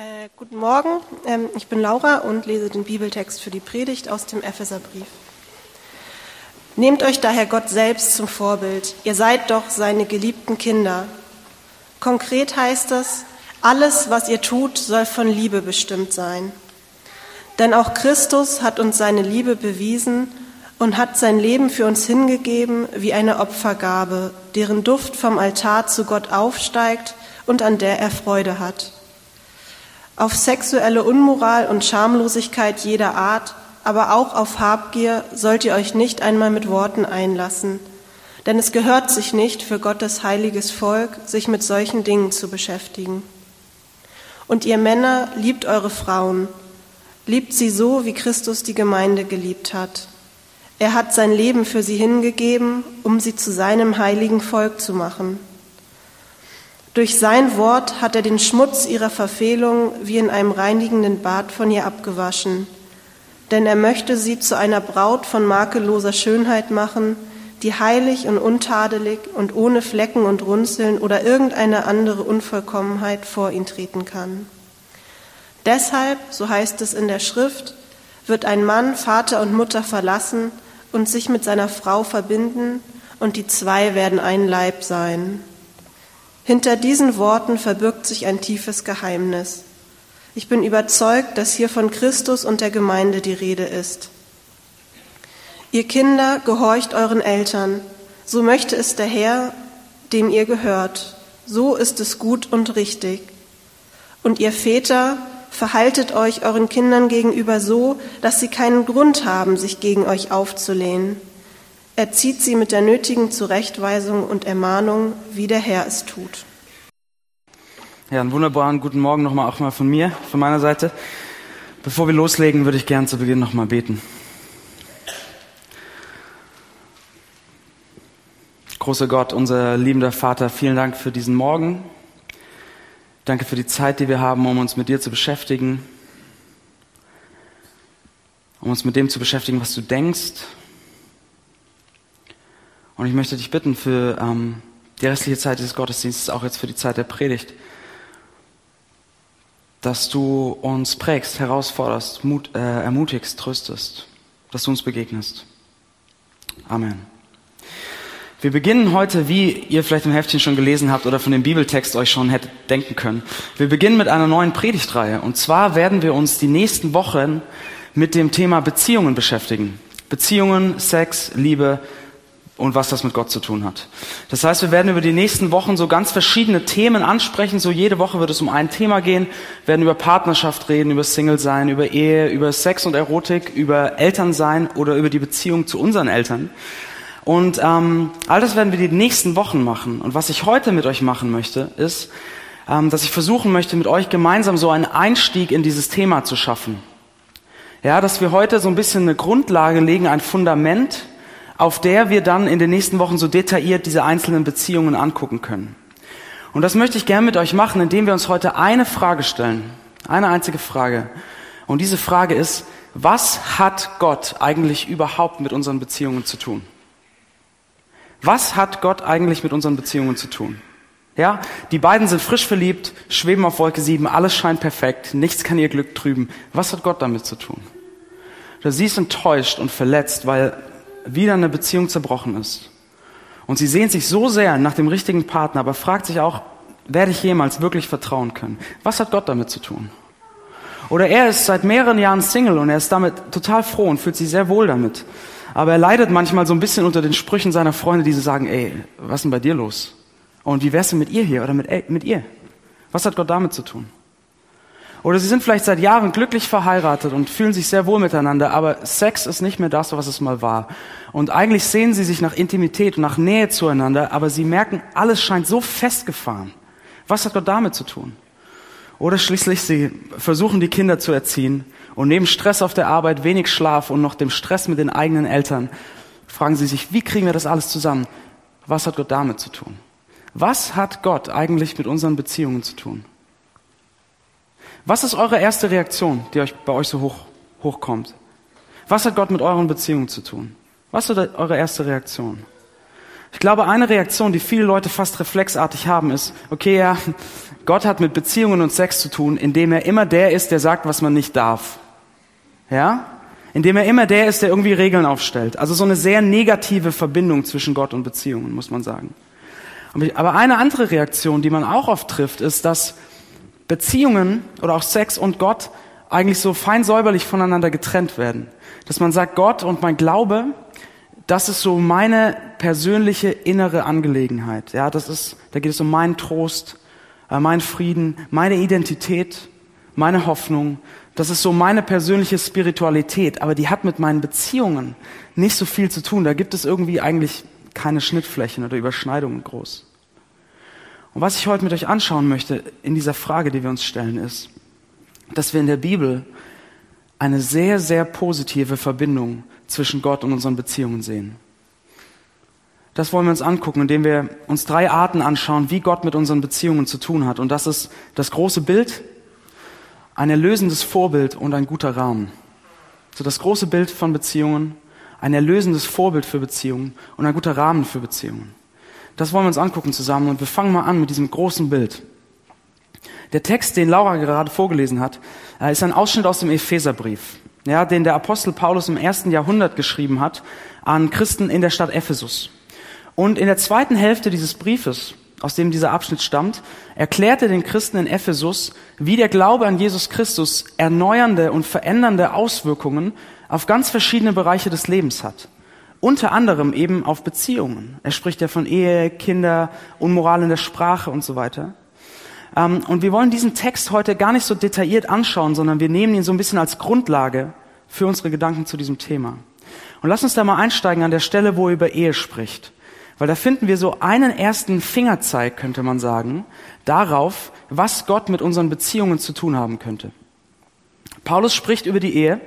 Äh, guten Morgen, ähm, ich bin Laura und lese den Bibeltext für die Predigt aus dem Epheserbrief. Nehmt euch daher Gott selbst zum Vorbild. Ihr seid doch seine geliebten Kinder. Konkret heißt es, alles, was ihr tut, soll von Liebe bestimmt sein. Denn auch Christus hat uns seine Liebe bewiesen und hat sein Leben für uns hingegeben wie eine Opfergabe, deren Duft vom Altar zu Gott aufsteigt und an der er Freude hat. Auf sexuelle Unmoral und Schamlosigkeit jeder Art, aber auch auf Habgier sollt ihr euch nicht einmal mit Worten einlassen, denn es gehört sich nicht für Gottes heiliges Volk, sich mit solchen Dingen zu beschäftigen. Und ihr Männer liebt eure Frauen, liebt sie so, wie Christus die Gemeinde geliebt hat er hat sein Leben für sie hingegeben, um sie zu seinem heiligen Volk zu machen. Durch sein Wort hat er den Schmutz ihrer Verfehlung wie in einem reinigenden Bad von ihr abgewaschen, denn er möchte sie zu einer Braut von makelloser Schönheit machen, die heilig und untadelig und ohne Flecken und Runzeln oder irgendeine andere Unvollkommenheit vor ihn treten kann. Deshalb, so heißt es in der Schrift, wird ein Mann Vater und Mutter verlassen und sich mit seiner Frau verbinden, und die zwei werden ein Leib sein. Hinter diesen Worten verbirgt sich ein tiefes Geheimnis. Ich bin überzeugt, dass hier von Christus und der Gemeinde die Rede ist. Ihr Kinder, gehorcht euren Eltern, so möchte es der Herr, dem ihr gehört, so ist es gut und richtig. Und ihr Väter, Verhaltet euch euren Kindern gegenüber so, dass sie keinen Grund haben, sich gegen euch aufzulehnen. Erzieht sie mit der nötigen Zurechtweisung und Ermahnung, wie der Herr es tut. Ja, einen wunderbaren guten Morgen nochmal auch mal von mir, von meiner Seite. Bevor wir loslegen, würde ich gern zu Beginn nochmal beten. Großer Gott, unser liebender Vater, vielen Dank für diesen Morgen. Danke für die Zeit, die wir haben, um uns mit dir zu beschäftigen, um uns mit dem zu beschäftigen, was du denkst. Und ich möchte dich bitten für ähm, die restliche Zeit dieses Gottesdienstes, auch jetzt für die Zeit der Predigt, dass du uns prägst, herausforderst, Mut, äh, ermutigst, tröstest, dass du uns begegnest. Amen. Wir beginnen heute, wie ihr vielleicht im Heftchen schon gelesen habt oder von dem Bibeltext euch schon hättet denken können. Wir beginnen mit einer neuen Predigtreihe. Und zwar werden wir uns die nächsten Wochen mit dem Thema Beziehungen beschäftigen. Beziehungen, Sex, Liebe und was das mit Gott zu tun hat. Das heißt, wir werden über die nächsten Wochen so ganz verschiedene Themen ansprechen. So jede Woche wird es um ein Thema gehen. Wir werden über Partnerschaft reden, über Single sein, über Ehe, über Sex und Erotik, über Elternsein oder über die Beziehung zu unseren Eltern. Und ähm, all das werden wir die nächsten Wochen machen. Und was ich heute mit euch machen möchte, ist, ähm, dass ich versuchen möchte, mit euch gemeinsam so einen Einstieg in dieses Thema zu schaffen. Ja, dass wir heute so ein bisschen eine Grundlage legen, ein Fundament, auf der wir dann in den nächsten Wochen so detailliert diese einzelnen Beziehungen angucken können. Und das möchte ich gerne mit euch machen, indem wir uns heute eine Frage stellen. Eine einzige Frage. Und diese Frage ist, was hat Gott eigentlich überhaupt mit unseren Beziehungen zu tun? Was hat Gott eigentlich mit unseren Beziehungen zu tun? Ja, die beiden sind frisch verliebt, schweben auf Wolke 7, alles scheint perfekt, nichts kann ihr Glück trüben. Was hat Gott damit zu tun? Oder sie ist enttäuscht und verletzt, weil wieder eine Beziehung zerbrochen ist. Und sie sehnt sich so sehr nach dem richtigen Partner, aber fragt sich auch, werde ich jemals wirklich vertrauen können? Was hat Gott damit zu tun? Oder er ist seit mehreren Jahren Single und er ist damit total froh und fühlt sich sehr wohl damit. Aber er leidet manchmal so ein bisschen unter den Sprüchen seiner Freunde, die so sagen, ey, was ist denn bei dir los? Und wie wär's denn mit ihr hier oder mit, ey, mit ihr? Was hat Gott damit zu tun? Oder sie sind vielleicht seit Jahren glücklich verheiratet und fühlen sich sehr wohl miteinander, aber Sex ist nicht mehr das, was es mal war. Und eigentlich sehen sie sich nach Intimität und nach Nähe zueinander, aber sie merken, alles scheint so festgefahren. Was hat Gott damit zu tun? Oder schließlich, sie versuchen die Kinder zu erziehen und neben Stress auf der Arbeit, wenig Schlaf und noch dem Stress mit den eigenen Eltern, fragen sie sich, wie kriegen wir das alles zusammen? Was hat Gott damit zu tun? Was hat Gott eigentlich mit unseren Beziehungen zu tun? Was ist eure erste Reaktion, die euch bei euch so hoch, hochkommt? Was hat Gott mit euren Beziehungen zu tun? Was ist eure erste Reaktion? Ich glaube, eine Reaktion, die viele Leute fast reflexartig haben, ist, okay, ja, Gott hat mit Beziehungen und Sex zu tun, indem er immer der ist, der sagt, was man nicht darf. Ja? Indem er immer der ist, der irgendwie Regeln aufstellt. Also so eine sehr negative Verbindung zwischen Gott und Beziehungen, muss man sagen. Aber eine andere Reaktion, die man auch oft trifft, ist, dass Beziehungen oder auch Sex und Gott eigentlich so fein säuberlich voneinander getrennt werden. Dass man sagt, Gott und mein Glaube, das ist so meine persönliche innere Angelegenheit. Ja, das ist, da geht es um meinen Trost, äh, meinen Frieden, meine Identität, meine Hoffnung. Das ist so meine persönliche Spiritualität, aber die hat mit meinen Beziehungen nicht so viel zu tun. Da gibt es irgendwie eigentlich keine Schnittflächen oder Überschneidungen groß. Und was ich heute mit euch anschauen möchte in dieser Frage, die wir uns stellen, ist, dass wir in der Bibel eine sehr, sehr positive Verbindung zwischen Gott und unseren Beziehungen sehen. Das wollen wir uns angucken, indem wir uns drei Arten anschauen, wie Gott mit unseren Beziehungen zu tun hat. Und das ist das große Bild, ein erlösendes Vorbild und ein guter Rahmen. So das große Bild von Beziehungen, ein erlösendes Vorbild für Beziehungen und ein guter Rahmen für Beziehungen. Das wollen wir uns angucken zusammen und wir fangen mal an mit diesem großen Bild. Der Text, den Laura gerade vorgelesen hat, äh, ist ein Ausschnitt aus dem Epheserbrief, ja, den der Apostel Paulus im ersten Jahrhundert geschrieben hat an Christen in der Stadt Ephesus. Und in der zweiten Hälfte dieses Briefes, aus dem dieser Abschnitt stammt, erklärte den Christen in Ephesus, wie der Glaube an Jesus Christus erneuernde und verändernde Auswirkungen auf ganz verschiedene Bereiche des Lebens hat. Unter anderem eben auf Beziehungen. Er spricht ja von Ehe, Kinder, Unmoral in der Sprache und so weiter. Ähm, und wir wollen diesen Text heute gar nicht so detailliert anschauen, sondern wir nehmen ihn so ein bisschen als Grundlage für unsere Gedanken zu diesem Thema. Und lass uns da mal einsteigen an der Stelle, wo er über Ehe spricht. Weil da finden wir so einen ersten Fingerzeig, könnte man sagen, darauf, was Gott mit unseren Beziehungen zu tun haben könnte. Paulus spricht über die Ehe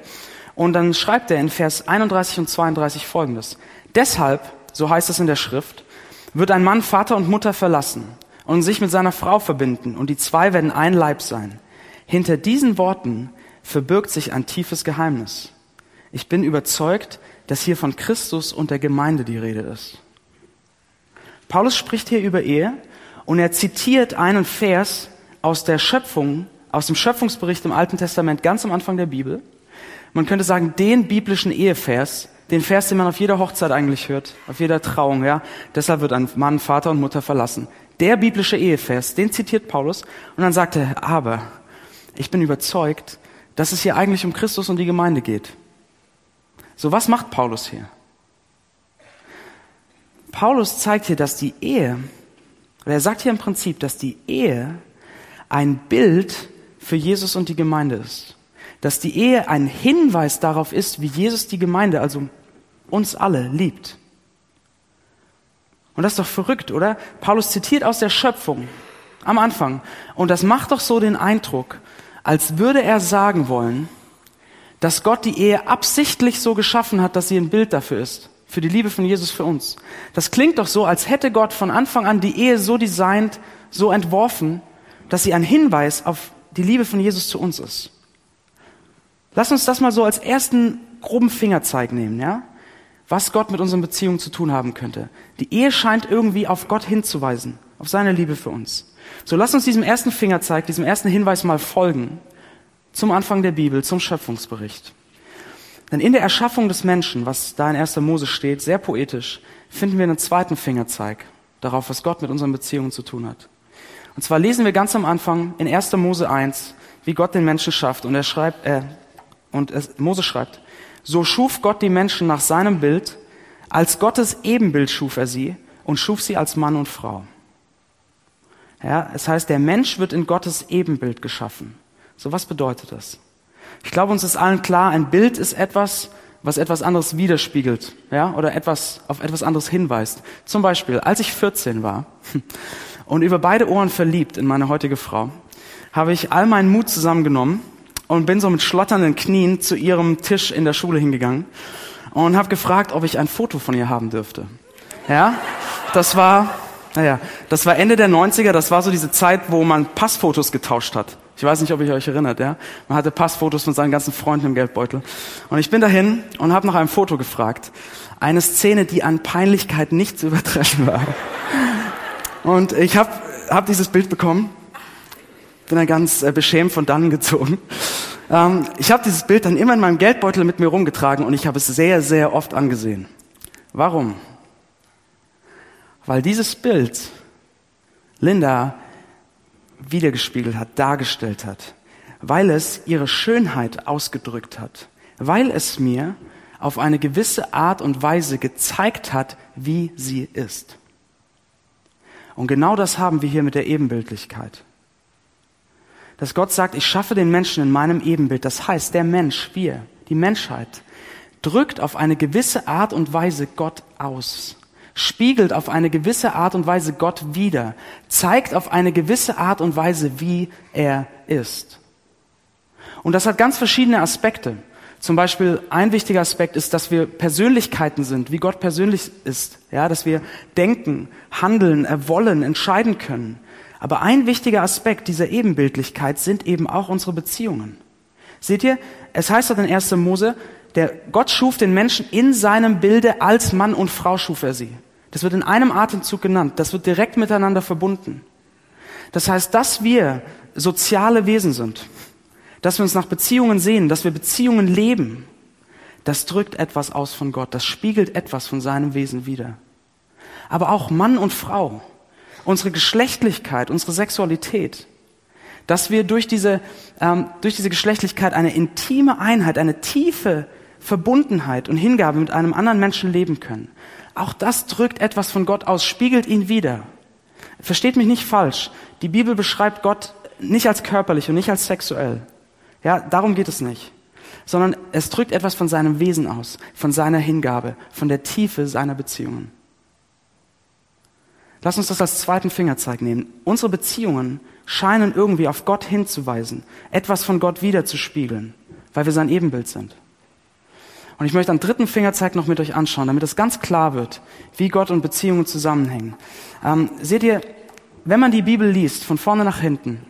und dann schreibt er in Vers 31 und 32 folgendes. Deshalb, so heißt es in der Schrift, wird ein Mann Vater und Mutter verlassen und sich mit seiner Frau verbinden und die zwei werden ein Leib sein. Hinter diesen Worten verbirgt sich ein tiefes Geheimnis. Ich bin überzeugt, dass hier von Christus und der Gemeinde die Rede ist. Paulus spricht hier über Ehe und er zitiert einen Vers aus der Schöpfung, aus dem Schöpfungsbericht im Alten Testament ganz am Anfang der Bibel. Man könnte sagen, den biblischen Ehevers, den Vers, den man auf jeder Hochzeit eigentlich hört, auf jeder Trauung, ja. Deshalb wird ein Mann Vater und Mutter verlassen. Der biblische Ehevers, den zitiert Paulus und dann sagt er, aber ich bin überzeugt, dass es hier eigentlich um Christus und die Gemeinde geht. So, was macht Paulus hier? Paulus zeigt hier, dass die Ehe, oder er sagt hier im Prinzip, dass die Ehe ein Bild für Jesus und die Gemeinde ist dass die Ehe ein Hinweis darauf ist, wie Jesus die Gemeinde, also uns alle, liebt. Und das ist doch verrückt, oder? Paulus zitiert aus der Schöpfung am Anfang. Und das macht doch so den Eindruck, als würde er sagen wollen, dass Gott die Ehe absichtlich so geschaffen hat, dass sie ein Bild dafür ist. Für die Liebe von Jesus für uns. Das klingt doch so, als hätte Gott von Anfang an die Ehe so designt, so entworfen, dass sie ein Hinweis auf die Liebe von Jesus zu uns ist. Lass uns das mal so als ersten groben Fingerzeig nehmen, ja? Was Gott mit unseren Beziehungen zu tun haben könnte. Die Ehe scheint irgendwie auf Gott hinzuweisen, auf seine Liebe für uns. So lass uns diesem ersten Fingerzeig, diesem ersten Hinweis mal folgen. Zum Anfang der Bibel, zum Schöpfungsbericht. Denn in der Erschaffung des Menschen, was da in 1. Mose steht, sehr poetisch, finden wir einen zweiten Fingerzeig darauf, was Gott mit unseren Beziehungen zu tun hat. Und zwar lesen wir ganz am Anfang in 1. Mose 1, wie Gott den Menschen schafft. Und er schreibt, äh, und es, Mose schreibt, so schuf Gott die Menschen nach seinem Bild, als Gottes Ebenbild schuf er sie und schuf sie als Mann und Frau. Ja, es heißt, der Mensch wird in Gottes Ebenbild geschaffen. So was bedeutet das? Ich glaube, uns ist allen klar, ein Bild ist etwas, was etwas anderes widerspiegelt, ja, oder etwas, auf etwas anderes hinweist. Zum Beispiel, als ich 14 war und über beide Ohren verliebt in meine heutige Frau, habe ich all meinen Mut zusammengenommen und bin so mit schlotternden Knien zu ihrem Tisch in der Schule hingegangen und habe gefragt, ob ich ein Foto von ihr haben dürfte. Ja, das war, naja, das war Ende der 90er, das war so diese Zeit, wo man Passfotos getauscht hat. Ich weiß nicht, ob ihr euch erinnert, ja. Man hatte Passfotos von seinen ganzen Freunden im Geldbeutel. Und ich bin dahin und habe nach einem Foto gefragt. Eine Szene, die an Peinlichkeit nicht zu übertreffen war. Und ich habe hab dieses Bild bekommen bin dann ganz äh, beschämt von dannen gezogen. Ähm, ich habe dieses Bild dann immer in meinem Geldbeutel mit mir rumgetragen und ich habe es sehr, sehr oft angesehen. Warum? Weil dieses Bild Linda wiedergespiegelt hat, dargestellt hat, weil es ihre Schönheit ausgedrückt hat, weil es mir auf eine gewisse Art und Weise gezeigt hat, wie sie ist. Und genau das haben wir hier mit der Ebenbildlichkeit. Dass Gott sagt, ich schaffe den Menschen in meinem Ebenbild. Das heißt, der Mensch, wir, die Menschheit, drückt auf eine gewisse Art und Weise Gott aus, spiegelt auf eine gewisse Art und Weise Gott wider, zeigt auf eine gewisse Art und Weise, wie er ist. Und das hat ganz verschiedene Aspekte. Zum Beispiel ein wichtiger Aspekt ist, dass wir Persönlichkeiten sind, wie Gott persönlich ist. Ja, dass wir denken, handeln, wollen, entscheiden können. Aber ein wichtiger Aspekt dieser Ebenbildlichkeit sind eben auch unsere Beziehungen. Seht ihr, es heißt dort in 1. Mose, der Gott schuf den Menschen in seinem Bilde, als Mann und Frau schuf er sie. Das wird in einem Atemzug genannt. Das wird direkt miteinander verbunden. Das heißt, dass wir soziale Wesen sind dass wir uns nach Beziehungen sehen, dass wir Beziehungen leben, das drückt etwas aus von Gott, das spiegelt etwas von seinem Wesen wider. Aber auch Mann und Frau, unsere Geschlechtlichkeit, unsere Sexualität, dass wir durch diese, ähm, durch diese Geschlechtlichkeit eine intime Einheit, eine tiefe Verbundenheit und Hingabe mit einem anderen Menschen leben können. Auch das drückt etwas von Gott aus, spiegelt ihn wider. Versteht mich nicht falsch. Die Bibel beschreibt Gott nicht als körperlich und nicht als sexuell. Ja, darum geht es nicht. Sondern es drückt etwas von seinem Wesen aus, von seiner Hingabe, von der Tiefe seiner Beziehungen. Lass uns das als zweiten Fingerzeig nehmen. Unsere Beziehungen scheinen irgendwie auf Gott hinzuweisen, etwas von Gott wiederzuspiegeln, weil wir sein Ebenbild sind. Und ich möchte einen dritten Fingerzeig noch mit euch anschauen, damit es ganz klar wird, wie Gott und Beziehungen zusammenhängen. Ähm, seht ihr, wenn man die Bibel liest, von vorne nach hinten,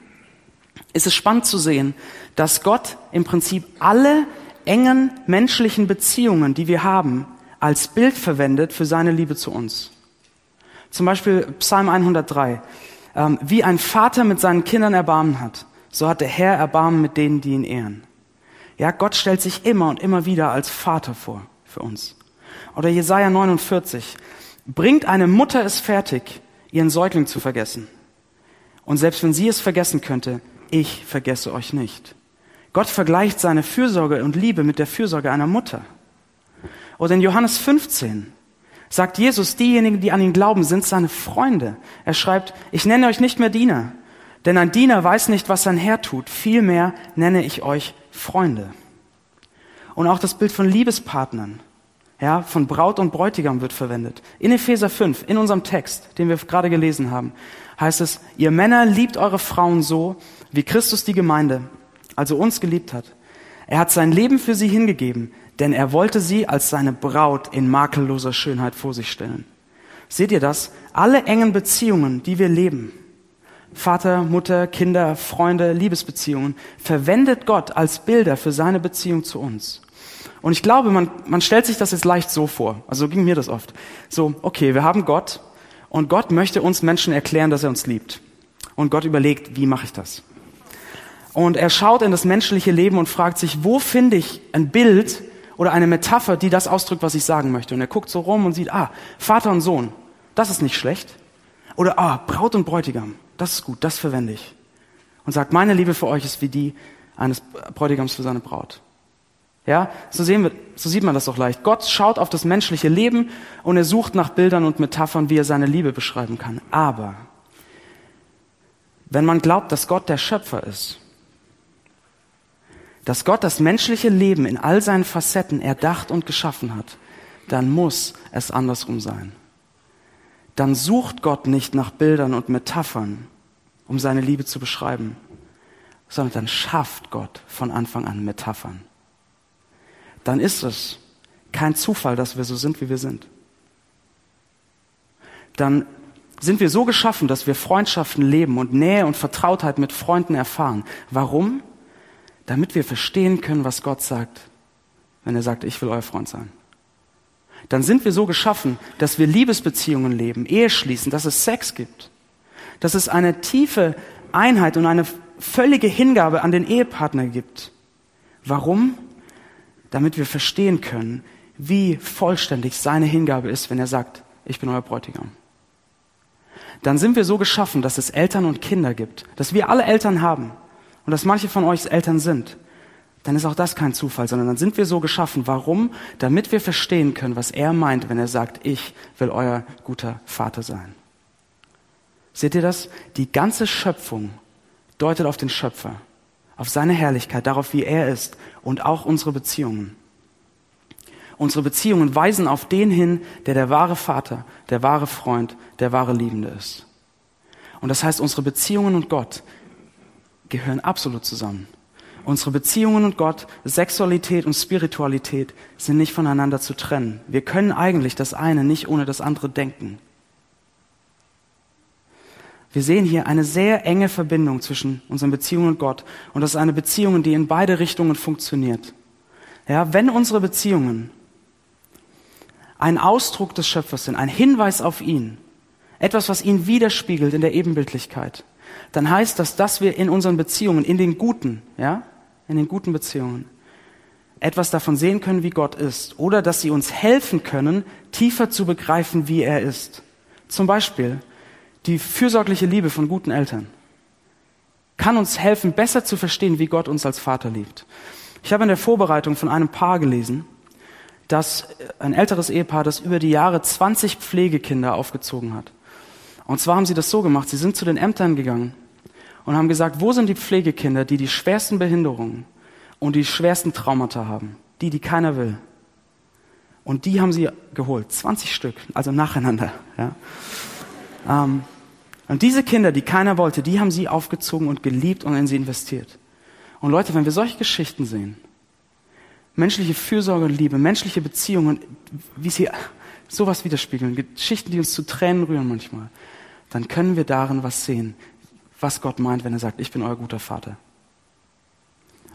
ist es spannend zu sehen, dass Gott im Prinzip alle engen menschlichen Beziehungen, die wir haben, als Bild verwendet für seine Liebe zu uns. Zum Beispiel Psalm 103. Ähm, wie ein Vater mit seinen Kindern Erbarmen hat, so hat der Herr Erbarmen mit denen, die ihn ehren. Ja, Gott stellt sich immer und immer wieder als Vater vor für uns. Oder Jesaja 49. Bringt eine Mutter es fertig, ihren Säugling zu vergessen. Und selbst wenn sie es vergessen könnte, ich vergesse euch nicht. Gott vergleicht seine Fürsorge und Liebe mit der Fürsorge einer Mutter. Oder in Johannes 15 sagt Jesus, diejenigen, die an ihn glauben, sind seine Freunde. Er schreibt, ich nenne euch nicht mehr Diener, denn ein Diener weiß nicht, was sein Herr tut. Vielmehr nenne ich euch Freunde. Und auch das Bild von Liebespartnern, ja, von Braut und Bräutigam wird verwendet. In Epheser 5, in unserem Text, den wir gerade gelesen haben, heißt es, ihr Männer liebt eure Frauen so, wie Christus die Gemeinde, also uns geliebt hat. Er hat sein Leben für sie hingegeben, denn er wollte sie als seine Braut in makelloser Schönheit vor sich stellen. Seht ihr das? Alle engen Beziehungen, die wir leben, Vater, Mutter, Kinder, Freunde, Liebesbeziehungen, verwendet Gott als Bilder für seine Beziehung zu uns. Und ich glaube, man, man stellt sich das jetzt leicht so vor. Also so ging mir das oft. So, okay, wir haben Gott und Gott möchte uns Menschen erklären, dass er uns liebt. Und Gott überlegt, wie mache ich das? Und er schaut in das menschliche Leben und fragt sich, wo finde ich ein Bild oder eine Metapher, die das ausdrückt, was ich sagen möchte. Und er guckt so rum und sieht, ah, Vater und Sohn, das ist nicht schlecht. Oder, ah, Braut und Bräutigam, das ist gut, das verwende ich. Und sagt, meine Liebe für euch ist wie die eines Bräutigams für seine Braut. Ja, so sehen wir, so sieht man das doch leicht. Gott schaut auf das menschliche Leben und er sucht nach Bildern und Metaphern, wie er seine Liebe beschreiben kann. Aber wenn man glaubt, dass Gott der Schöpfer ist, dass Gott das menschliche Leben in all seinen Facetten erdacht und geschaffen hat, dann muss es andersrum sein. Dann sucht Gott nicht nach Bildern und Metaphern, um seine Liebe zu beschreiben, sondern dann schafft Gott von Anfang an Metaphern. Dann ist es kein Zufall, dass wir so sind, wie wir sind. Dann sind wir so geschaffen, dass wir Freundschaften leben und Nähe und Vertrautheit mit Freunden erfahren. Warum? Damit wir verstehen können, was Gott sagt, wenn er sagt, ich will euer Freund sein. Dann sind wir so geschaffen, dass wir Liebesbeziehungen leben, Ehe schließen, dass es Sex gibt, dass es eine tiefe Einheit und eine völlige Hingabe an den Ehepartner gibt. Warum? Damit wir verstehen können, wie vollständig seine Hingabe ist, wenn er sagt, ich bin euer Bräutigam. Dann sind wir so geschaffen, dass es Eltern und Kinder gibt, dass wir alle Eltern haben und dass manche von euch Eltern sind. Dann ist auch das kein Zufall, sondern dann sind wir so geschaffen. Warum? Damit wir verstehen können, was er meint, wenn er sagt, ich will euer guter Vater sein. Seht ihr das? Die ganze Schöpfung deutet auf den Schöpfer, auf seine Herrlichkeit, darauf, wie er ist und auch unsere Beziehungen. Unsere Beziehungen weisen auf den hin, der der wahre Vater, der wahre Freund, der wahre Liebende ist. Und das heißt, unsere Beziehungen und Gott gehören absolut zusammen. Unsere Beziehungen und Gott, Sexualität und Spiritualität sind nicht voneinander zu trennen. Wir können eigentlich das eine nicht ohne das andere denken. Wir sehen hier eine sehr enge Verbindung zwischen unseren Beziehungen und Gott. Und das ist eine Beziehung, die in beide Richtungen funktioniert. Ja, wenn unsere Beziehungen ein Ausdruck des Schöpfers sind, ein Hinweis auf ihn, etwas, was ihn widerspiegelt in der Ebenbildlichkeit, dann heißt das, dass wir in unseren Beziehungen, in den guten, ja, in den guten Beziehungen, etwas davon sehen können, wie Gott ist, oder dass sie uns helfen können, tiefer zu begreifen, wie er ist. Zum Beispiel, die fürsorgliche Liebe von guten Eltern kann uns helfen, besser zu verstehen, wie Gott uns als Vater liebt. Ich habe in der Vorbereitung von einem Paar gelesen, dass ein älteres Ehepaar, das über die Jahre 20 Pflegekinder aufgezogen hat. Und zwar haben sie das so gemacht, sie sind zu den Ämtern gegangen und haben gesagt, wo sind die Pflegekinder, die die schwersten Behinderungen und die schwersten Traumata haben? Die, die keiner will. Und die haben sie geholt, 20 Stück, also nacheinander. Ja. Ähm, und diese Kinder, die keiner wollte, die haben sie aufgezogen und geliebt und in sie investiert. Und Leute, wenn wir solche Geschichten sehen, menschliche Fürsorge und Liebe, menschliche Beziehungen, wie sie sowas widerspiegeln, Geschichten, die uns zu Tränen rühren manchmal, dann können wir darin was sehen, was Gott meint, wenn er sagt, ich bin euer guter Vater.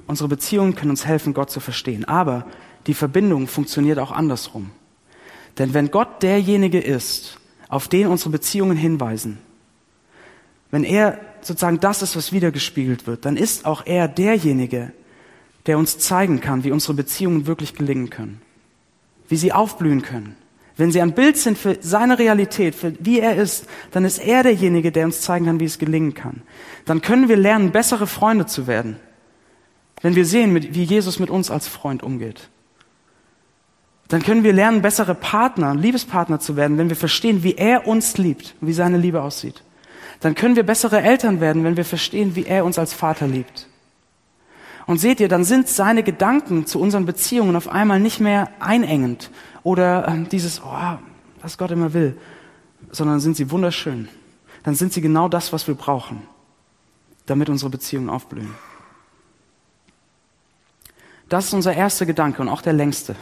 Unsere Beziehungen können uns helfen, Gott zu verstehen. Aber die Verbindung funktioniert auch andersrum. Denn wenn Gott derjenige ist, auf den unsere Beziehungen hinweisen, wenn er sozusagen das ist, was wiedergespiegelt wird, dann ist auch er derjenige, der uns zeigen kann, wie unsere Beziehungen wirklich gelingen können, wie sie aufblühen können. Wenn sie ein Bild sind für seine Realität, für wie er ist, dann ist er derjenige, der uns zeigen kann, wie es gelingen kann. Dann können wir lernen, bessere Freunde zu werden, wenn wir sehen, wie Jesus mit uns als Freund umgeht. Dann können wir lernen, bessere Partner, Liebespartner zu werden, wenn wir verstehen, wie er uns liebt, wie seine Liebe aussieht. Dann können wir bessere Eltern werden, wenn wir verstehen, wie er uns als Vater liebt. Und seht ihr, dann sind seine Gedanken zu unseren Beziehungen auf einmal nicht mehr einengend oder äh, dieses, oh, was Gott immer will, sondern sind sie wunderschön. Dann sind sie genau das, was wir brauchen, damit unsere Beziehungen aufblühen. Das ist unser erster Gedanke und auch der längste.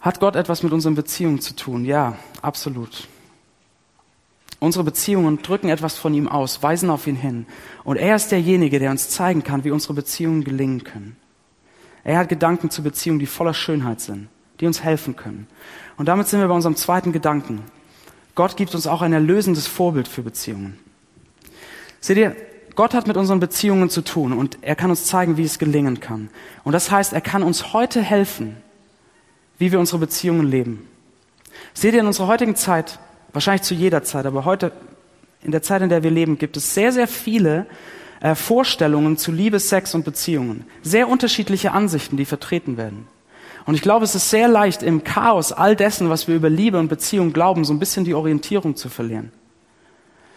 Hat Gott etwas mit unseren Beziehungen zu tun? Ja, absolut. Unsere Beziehungen drücken etwas von ihm aus, weisen auf ihn hin. Und er ist derjenige, der uns zeigen kann, wie unsere Beziehungen gelingen können. Er hat Gedanken zu Beziehungen, die voller Schönheit sind, die uns helfen können. Und damit sind wir bei unserem zweiten Gedanken. Gott gibt uns auch ein erlösendes Vorbild für Beziehungen. Seht ihr, Gott hat mit unseren Beziehungen zu tun und er kann uns zeigen, wie es gelingen kann. Und das heißt, er kann uns heute helfen, wie wir unsere Beziehungen leben. Seht ihr, in unserer heutigen Zeit, wahrscheinlich zu jeder Zeit, aber heute, in der Zeit, in der wir leben, gibt es sehr, sehr viele äh, Vorstellungen zu Liebe, Sex und Beziehungen. Sehr unterschiedliche Ansichten, die vertreten werden. Und ich glaube, es ist sehr leicht, im Chaos all dessen, was wir über Liebe und Beziehung glauben, so ein bisschen die Orientierung zu verlieren.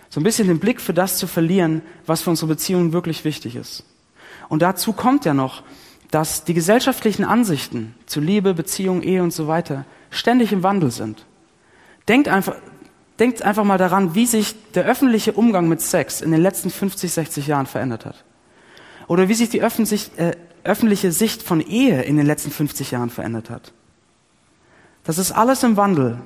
So ein bisschen den Blick für das zu verlieren, was für unsere Beziehungen wirklich wichtig ist. Und dazu kommt ja noch, dass die gesellschaftlichen Ansichten zu Liebe, Beziehung, Ehe und so weiter ständig im Wandel sind. Denkt einfach, denkt einfach mal daran, wie sich der öffentliche Umgang mit Sex in den letzten 50, 60 Jahren verändert hat. Oder wie sich die äh, öffentliche Sicht von Ehe in den letzten 50 Jahren verändert hat. Das ist alles im Wandel.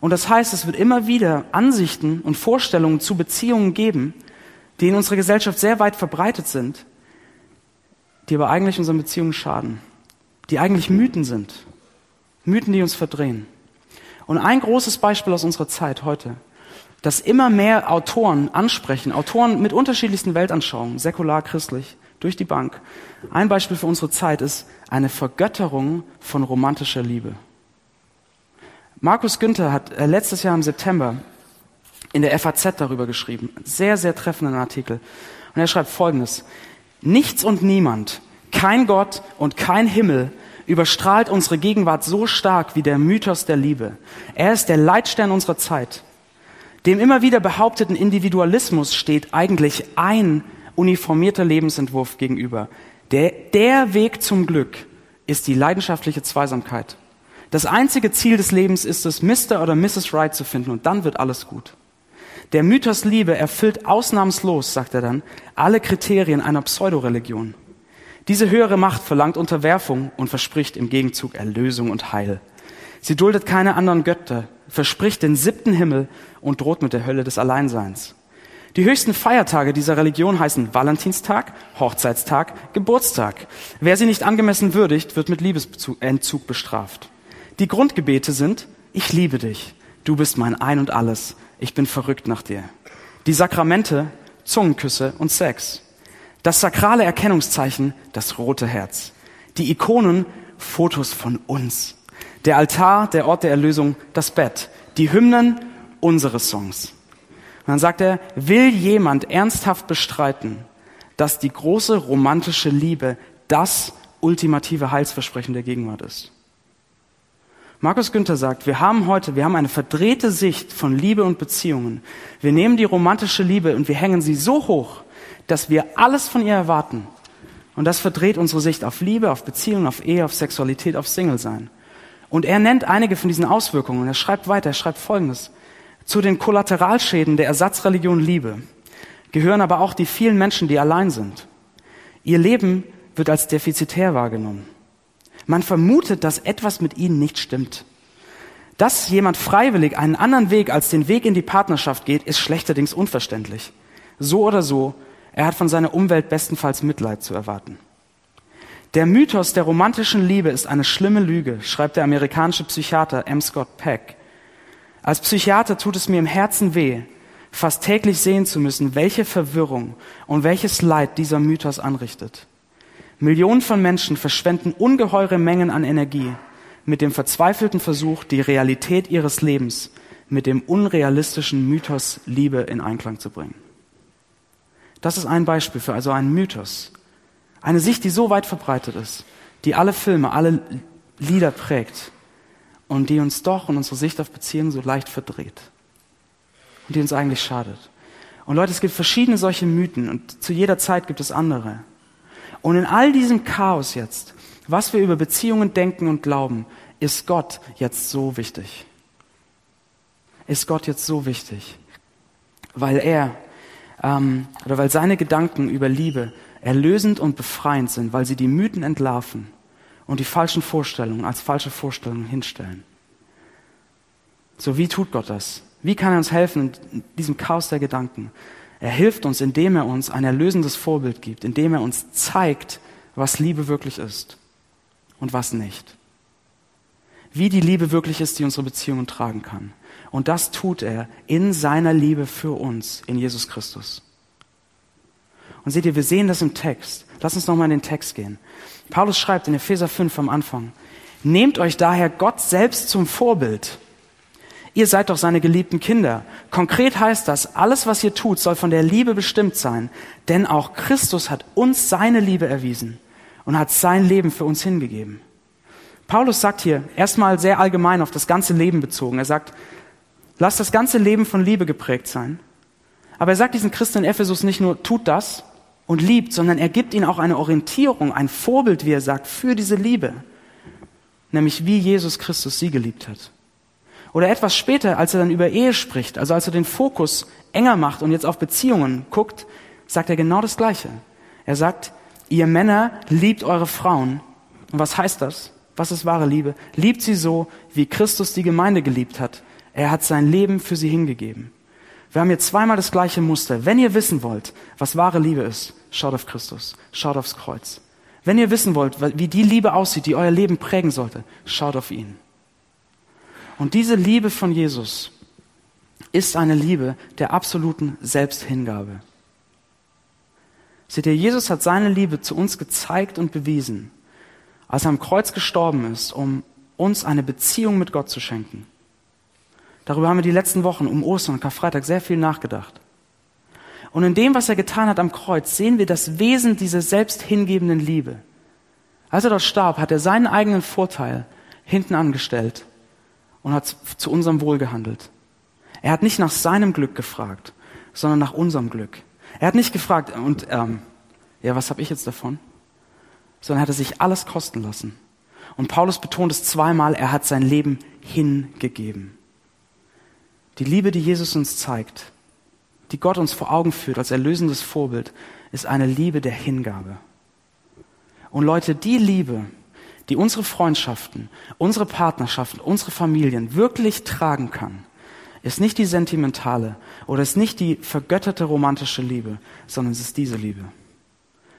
Und das heißt, es wird immer wieder Ansichten und Vorstellungen zu Beziehungen geben, die in unserer Gesellschaft sehr weit verbreitet sind, die aber eigentlich unseren Beziehungen schaden, die eigentlich Mythen sind, Mythen, die uns verdrehen. Und ein großes Beispiel aus unserer Zeit heute das immer mehr Autoren ansprechen, Autoren mit unterschiedlichsten Weltanschauungen, säkular, christlich, durch die Bank. Ein Beispiel für unsere Zeit ist eine Vergötterung von romantischer Liebe. Markus Günther hat äh, letztes Jahr im September in der FAZ darüber geschrieben. Sehr, sehr treffenden Artikel. Und er schreibt Folgendes. Nichts und niemand, kein Gott und kein Himmel überstrahlt unsere Gegenwart so stark wie der Mythos der Liebe. Er ist der Leitstern unserer Zeit. Dem immer wieder behaupteten Individualismus steht eigentlich ein uniformierter Lebensentwurf gegenüber. Der, der Weg zum Glück ist die leidenschaftliche Zweisamkeit. Das einzige Ziel des Lebens ist es, Mr. oder Mrs. Right zu finden und dann wird alles gut. Der Mythos Liebe erfüllt ausnahmslos, sagt er dann, alle Kriterien einer Pseudoreligion. Diese höhere Macht verlangt Unterwerfung und verspricht im Gegenzug Erlösung und Heil. Sie duldet keine anderen Götter, verspricht den siebten Himmel und droht mit der Hölle des Alleinseins. Die höchsten Feiertage dieser Religion heißen Valentinstag, Hochzeitstag, Geburtstag. Wer sie nicht angemessen würdigt, wird mit Liebesentzug bestraft. Die Grundgebete sind, ich liebe dich, du bist mein Ein und alles, ich bin verrückt nach dir. Die Sakramente, Zungenküsse und Sex. Das sakrale Erkennungszeichen, das rote Herz. Die Ikonen, Fotos von uns. Der Altar, der Ort der Erlösung, das Bett. Die Hymnen, unsere Songs. Und dann sagt er, will jemand ernsthaft bestreiten, dass die große romantische Liebe das ultimative Heilsversprechen der Gegenwart ist? Markus Günther sagt, wir haben heute, wir haben eine verdrehte Sicht von Liebe und Beziehungen. Wir nehmen die romantische Liebe und wir hängen sie so hoch, dass wir alles von ihr erwarten. Und das verdreht unsere Sicht auf Liebe, auf Beziehungen, auf Ehe, auf Sexualität, auf Single-Sein. Und er nennt einige von diesen Auswirkungen. Er schreibt weiter, er schreibt Folgendes. Zu den Kollateralschäden der Ersatzreligion Liebe gehören aber auch die vielen Menschen, die allein sind. Ihr Leben wird als defizitär wahrgenommen. Man vermutet, dass etwas mit ihnen nicht stimmt. Dass jemand freiwillig einen anderen Weg als den Weg in die Partnerschaft geht, ist schlechterdings unverständlich. So oder so, er hat von seiner Umwelt bestenfalls Mitleid zu erwarten. Der Mythos der romantischen Liebe ist eine schlimme Lüge, schreibt der amerikanische Psychiater M. Scott Peck. Als Psychiater tut es mir im Herzen weh, fast täglich sehen zu müssen, welche Verwirrung und welches Leid dieser Mythos anrichtet. Millionen von Menschen verschwenden ungeheure Mengen an Energie mit dem verzweifelten Versuch, die Realität ihres Lebens mit dem unrealistischen Mythos Liebe in Einklang zu bringen. Das ist ein Beispiel für also einen Mythos. Eine Sicht, die so weit verbreitet ist, die alle Filme, alle Lieder prägt und die uns doch und unsere Sicht auf Beziehungen so leicht verdreht und die uns eigentlich schadet. Und Leute, es gibt verschiedene solche Mythen und zu jeder Zeit gibt es andere. Und in all diesem Chaos jetzt, was wir über Beziehungen denken und glauben, ist Gott jetzt so wichtig. Ist Gott jetzt so wichtig, weil er ähm, oder weil seine Gedanken über Liebe erlösend und befreiend sind, weil sie die Mythen entlarven und die falschen Vorstellungen als falsche Vorstellungen hinstellen. So, wie tut Gott das? Wie kann er uns helfen in diesem Chaos der Gedanken? Er hilft uns, indem er uns ein erlösendes Vorbild gibt, indem er uns zeigt, was Liebe wirklich ist und was nicht. Wie die Liebe wirklich ist, die unsere Beziehungen tragen kann. Und das tut er in seiner Liebe für uns, in Jesus Christus. Und seht ihr, wir sehen das im Text. Lass uns nochmal in den Text gehen. Paulus schreibt in Epheser 5 am Anfang, Nehmt euch daher Gott selbst zum Vorbild Ihr seid doch seine geliebten Kinder. Konkret heißt das, alles, was ihr tut, soll von der Liebe bestimmt sein. Denn auch Christus hat uns seine Liebe erwiesen und hat sein Leben für uns hingegeben. Paulus sagt hier erstmal sehr allgemein auf das ganze Leben bezogen. Er sagt, lasst das ganze Leben von Liebe geprägt sein. Aber er sagt diesen Christen in Ephesus nicht nur, tut das und liebt, sondern er gibt ihnen auch eine Orientierung, ein Vorbild, wie er sagt, für diese Liebe. Nämlich wie Jesus Christus sie geliebt hat. Oder etwas später, als er dann über Ehe spricht, also als er den Fokus enger macht und jetzt auf Beziehungen guckt, sagt er genau das Gleiche. Er sagt, ihr Männer liebt eure Frauen. Und was heißt das? Was ist wahre Liebe? Liebt sie so, wie Christus die Gemeinde geliebt hat. Er hat sein Leben für sie hingegeben. Wir haben hier zweimal das gleiche Muster. Wenn ihr wissen wollt, was wahre Liebe ist, schaut auf Christus, schaut aufs Kreuz. Wenn ihr wissen wollt, wie die Liebe aussieht, die euer Leben prägen sollte, schaut auf ihn. Und diese Liebe von Jesus ist eine Liebe der absoluten Selbsthingabe. Seht ihr, Jesus hat seine Liebe zu uns gezeigt und bewiesen, als er am Kreuz gestorben ist, um uns eine Beziehung mit Gott zu schenken. Darüber haben wir die letzten Wochen um Ostern und Karfreitag sehr viel nachgedacht. Und in dem, was er getan hat am Kreuz, sehen wir das Wesen dieser selbsthingebenden Liebe. Als er dort starb, hat er seinen eigenen Vorteil hinten angestellt und hat zu unserem Wohl gehandelt. Er hat nicht nach seinem Glück gefragt, sondern nach unserem Glück. Er hat nicht gefragt, und ähm, ja, was habe ich jetzt davon? Sondern er hatte sich alles kosten lassen. Und Paulus betont es zweimal, er hat sein Leben hingegeben. Die Liebe, die Jesus uns zeigt, die Gott uns vor Augen führt als erlösendes Vorbild, ist eine Liebe der Hingabe. Und Leute, die Liebe, die unsere Freundschaften, unsere Partnerschaften, unsere Familien wirklich tragen kann, ist nicht die sentimentale oder ist nicht die vergötterte romantische Liebe, sondern es ist diese Liebe.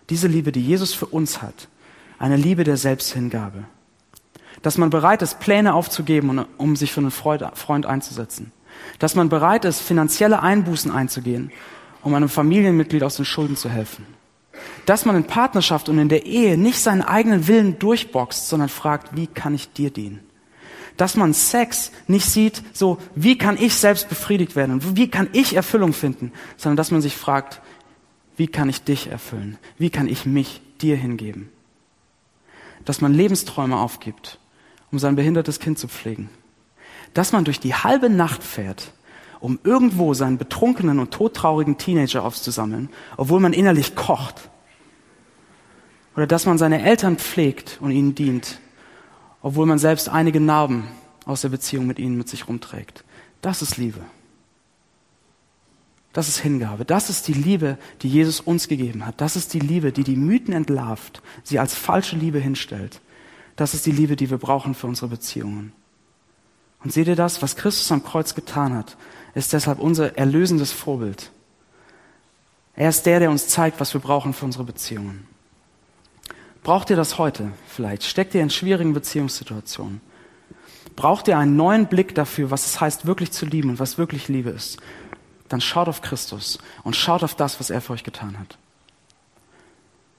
Diese Liebe, die Jesus für uns hat. Eine Liebe der Selbsthingabe. Dass man bereit ist, Pläne aufzugeben, um sich für einen Freund einzusetzen. Dass man bereit ist, finanzielle Einbußen einzugehen, um einem Familienmitglied aus den Schulden zu helfen. Dass man in Partnerschaft und in der Ehe nicht seinen eigenen Willen durchboxt, sondern fragt, wie kann ich dir dienen? dass man Sex nicht sieht, so wie kann ich selbst befriedigt werden wie kann ich Erfüllung finden, sondern dass man sich fragt, wie kann ich dich erfüllen? Wie kann ich mich dir hingeben? Dass man Lebensträume aufgibt, um sein behindertes Kind zu pflegen. Dass man durch die halbe Nacht fährt, um irgendwo seinen betrunkenen und todtraurigen Teenager aufzusammeln, obwohl man innerlich kocht. Oder dass man seine Eltern pflegt und ihnen dient, obwohl man selbst einige Narben aus der Beziehung mit ihnen mit sich rumträgt. Das ist Liebe. Das ist Hingabe. Das ist die Liebe, die Jesus uns gegeben hat. Das ist die Liebe, die die Mythen entlarvt, sie als falsche Liebe hinstellt. Das ist die Liebe, die wir brauchen für unsere Beziehungen. Und seht ihr das? Was Christus am Kreuz getan hat, ist deshalb unser erlösendes Vorbild. Er ist der, der uns zeigt, was wir brauchen für unsere Beziehungen. Braucht ihr das heute vielleicht? Steckt ihr in schwierigen Beziehungssituationen? Braucht ihr einen neuen Blick dafür, was es heißt, wirklich zu lieben und was wirklich Liebe ist? Dann schaut auf Christus und schaut auf das, was er für euch getan hat.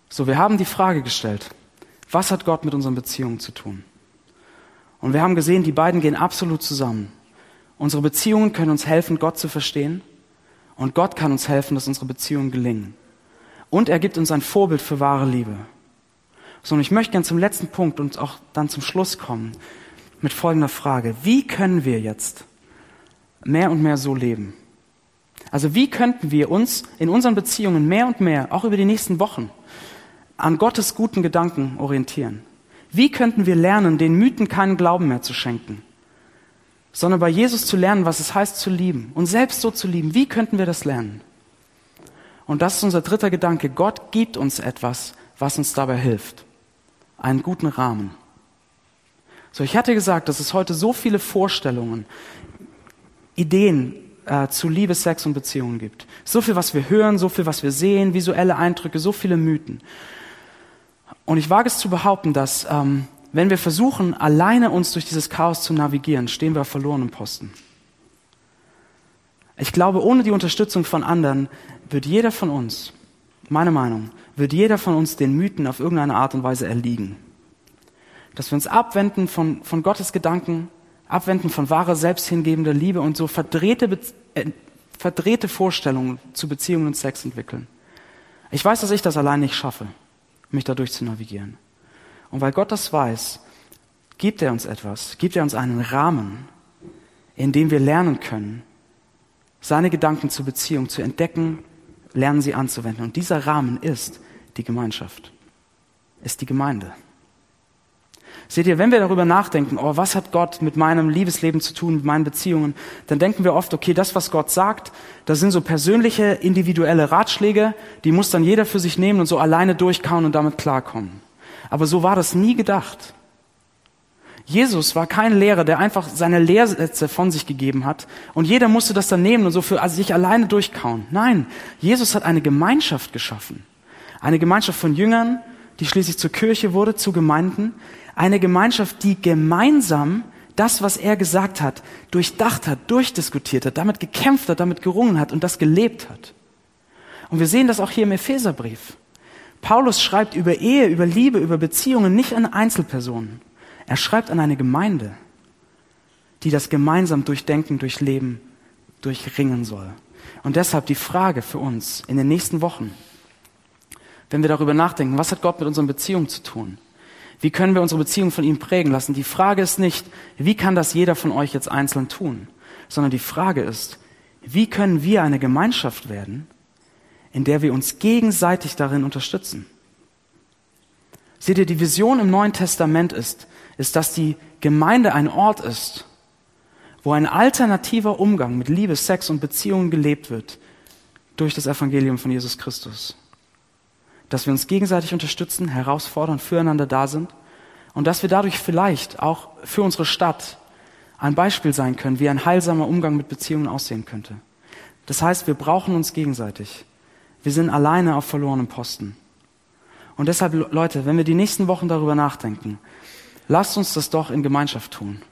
So, wir haben die Frage gestellt, was hat Gott mit unseren Beziehungen zu tun? Und wir haben gesehen, die beiden gehen absolut zusammen. Unsere Beziehungen können uns helfen, Gott zu verstehen. Und Gott kann uns helfen, dass unsere Beziehungen gelingen. Und er gibt uns ein Vorbild für wahre Liebe. Sondern ich möchte gern zum letzten Punkt und auch dann zum Schluss kommen mit folgender Frage. Wie können wir jetzt mehr und mehr so leben? Also wie könnten wir uns in unseren Beziehungen mehr und mehr, auch über die nächsten Wochen, an Gottes guten Gedanken orientieren? Wie könnten wir lernen, den Mythen keinen Glauben mehr zu schenken, sondern bei Jesus zu lernen, was es heißt zu lieben und selbst so zu lieben? Wie könnten wir das lernen? Und das ist unser dritter Gedanke. Gott gibt uns etwas, was uns dabei hilft einen guten Rahmen. So, ich hatte gesagt, dass es heute so viele Vorstellungen, Ideen äh, zu Liebe, Sex und Beziehungen gibt. So viel, was wir hören, so viel, was wir sehen, visuelle Eindrücke, so viele Mythen. Und ich wage es zu behaupten, dass ähm, wenn wir versuchen, alleine uns durch dieses Chaos zu navigieren, stehen wir auf verlorenem Posten. Ich glaube, ohne die Unterstützung von anderen wird jeder von uns, meine Meinung, wird jeder von uns den Mythen auf irgendeine Art und Weise erliegen. Dass wir uns abwenden von, von Gottes Gedanken, abwenden von wahrer, selbsthingebender Liebe und so verdrehte, äh, verdrehte Vorstellungen zu Beziehungen und Sex entwickeln. Ich weiß, dass ich das allein nicht schaffe, mich dadurch zu navigieren. Und weil Gott das weiß, gibt er uns etwas, gibt er uns einen Rahmen, in dem wir lernen können, seine Gedanken zur Beziehung zu entdecken, lernen sie anzuwenden. Und dieser Rahmen ist die Gemeinschaft, ist die Gemeinde. Seht ihr, wenn wir darüber nachdenken, oh, was hat Gott mit meinem Liebesleben zu tun, mit meinen Beziehungen, dann denken wir oft, okay, das, was Gott sagt, das sind so persönliche, individuelle Ratschläge, die muss dann jeder für sich nehmen und so alleine durchkauen und damit klarkommen. Aber so war das nie gedacht. Jesus war kein Lehrer, der einfach seine Lehrsätze von sich gegeben hat und jeder musste das dann nehmen und so für sich alleine durchkauen. Nein, Jesus hat eine Gemeinschaft geschaffen. Eine Gemeinschaft von Jüngern, die schließlich zur Kirche wurde, zu Gemeinden. Eine Gemeinschaft, die gemeinsam das, was er gesagt hat, durchdacht hat, durchdiskutiert hat, damit gekämpft hat, damit gerungen hat und das gelebt hat. Und wir sehen das auch hier im Epheserbrief. Paulus schreibt über Ehe, über Liebe, über Beziehungen nicht an Einzelpersonen. Er schreibt an eine Gemeinde, die das gemeinsam durchdenken, durchleben, durchringen soll. Und deshalb die Frage für uns in den nächsten Wochen, wenn wir darüber nachdenken, was hat Gott mit unseren Beziehungen zu tun? Wie können wir unsere Beziehung von ihm prägen lassen? Die Frage ist nicht, wie kann das jeder von euch jetzt einzeln tun, sondern die Frage ist, wie können wir eine Gemeinschaft werden, in der wir uns gegenseitig darin unterstützen? Seht ihr, die Vision im Neuen Testament ist, ist, dass die Gemeinde ein Ort ist, wo ein alternativer Umgang mit Liebe, Sex und Beziehungen gelebt wird durch das Evangelium von Jesus Christus dass wir uns gegenseitig unterstützen, herausfordern, füreinander da sind und dass wir dadurch vielleicht auch für unsere Stadt ein Beispiel sein können, wie ein heilsamer Umgang mit Beziehungen aussehen könnte. Das heißt, wir brauchen uns gegenseitig. Wir sind alleine auf verlorenem Posten. Und deshalb, Leute, wenn wir die nächsten Wochen darüber nachdenken, lasst uns das doch in Gemeinschaft tun.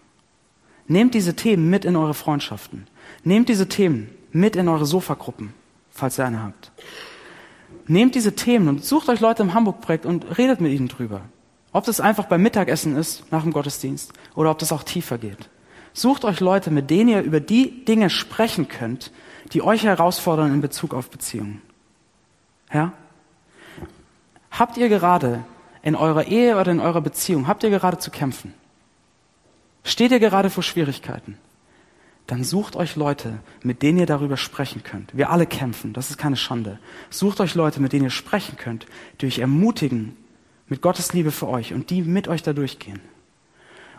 Nehmt diese Themen mit in eure Freundschaften. Nehmt diese Themen mit in eure Sofagruppen, falls ihr eine habt. Nehmt diese Themen und sucht euch Leute im Hamburg-Projekt und redet mit ihnen drüber. Ob das einfach beim Mittagessen ist, nach dem Gottesdienst, oder ob das auch tiefer geht. Sucht euch Leute, mit denen ihr über die Dinge sprechen könnt, die euch herausfordern in Bezug auf Beziehungen. Ja? Habt ihr gerade in eurer Ehe oder in eurer Beziehung, habt ihr gerade zu kämpfen? Steht ihr gerade vor Schwierigkeiten? Dann sucht euch Leute, mit denen ihr darüber sprechen könnt. Wir alle kämpfen, das ist keine Schande. Sucht euch Leute, mit denen ihr sprechen könnt, die euch ermutigen mit Gottes Liebe für euch und die mit euch da durchgehen.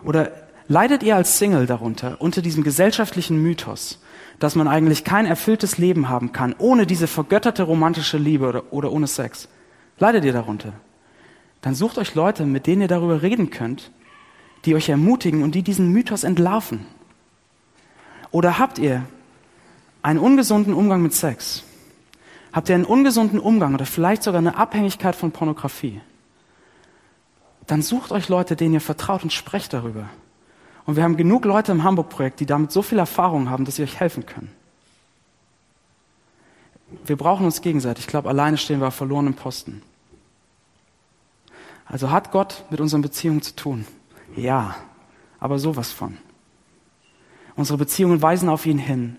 Oder leidet ihr als Single darunter, unter diesem gesellschaftlichen Mythos, dass man eigentlich kein erfülltes Leben haben kann, ohne diese vergötterte romantische Liebe oder, oder ohne Sex? Leidet ihr darunter? Dann sucht euch Leute, mit denen ihr darüber reden könnt, die euch ermutigen und die diesen Mythos entlarven. Oder habt ihr einen ungesunden Umgang mit Sex? Habt ihr einen ungesunden Umgang oder vielleicht sogar eine Abhängigkeit von Pornografie? Dann sucht euch Leute, denen ihr vertraut und sprecht darüber. Und wir haben genug Leute im Hamburg-Projekt, die damit so viel Erfahrung haben, dass sie euch helfen können. Wir brauchen uns gegenseitig. Ich glaube, alleine stehen wir auf verlorenem Posten. Also hat Gott mit unseren Beziehungen zu tun? Ja, aber sowas von. Unsere Beziehungen weisen auf ihn hin.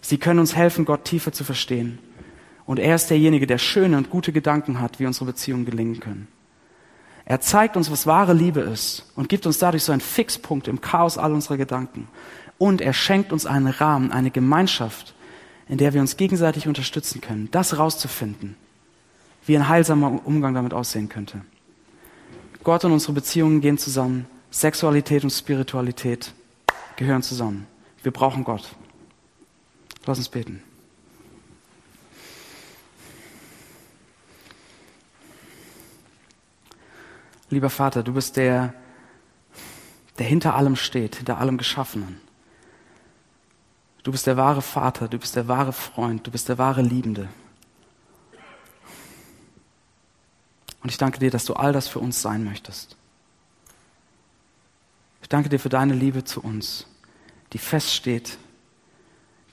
Sie können uns helfen, Gott tiefer zu verstehen. Und er ist derjenige, der schöne und gute Gedanken hat, wie unsere Beziehungen gelingen können. Er zeigt uns, was wahre Liebe ist und gibt uns dadurch so einen Fixpunkt im Chaos all unserer Gedanken. Und er schenkt uns einen Rahmen, eine Gemeinschaft, in der wir uns gegenseitig unterstützen können, das rauszufinden, wie ein heilsamer Umgang damit aussehen könnte. Gott und unsere Beziehungen gehen zusammen, Sexualität und Spiritualität gehören zusammen. Wir brauchen Gott. Lass uns beten. Lieber Vater, du bist der, der hinter allem steht, hinter allem Geschaffenen. Du bist der wahre Vater, du bist der wahre Freund, du bist der wahre Liebende. Und ich danke dir, dass du all das für uns sein möchtest. Danke dir für deine Liebe zu uns die feststeht,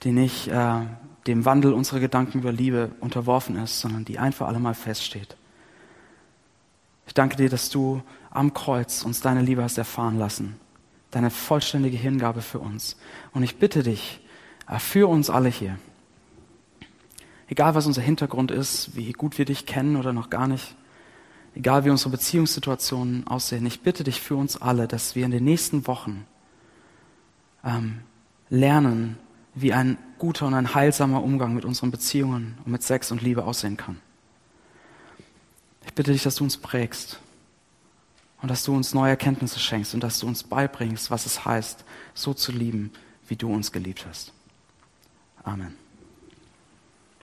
die nicht äh, dem Wandel unserer Gedanken über Liebe unterworfen ist, sondern die ein für alle Mal feststeht. Ich danke dir, dass du am Kreuz uns deine Liebe hast erfahren lassen, deine vollständige Hingabe für uns. Und ich bitte dich, äh, für uns alle hier, egal was unser Hintergrund ist, wie gut wir dich kennen oder noch gar nicht, egal wie unsere Beziehungssituationen aussehen, ich bitte dich für uns alle, dass wir in den nächsten Wochen ähm, lernen, wie ein guter und ein heilsamer Umgang mit unseren Beziehungen und mit Sex und Liebe aussehen kann. Ich bitte dich, dass du uns prägst und dass du uns neue Erkenntnisse schenkst und dass du uns beibringst, was es heißt, so zu lieben, wie du uns geliebt hast. Amen.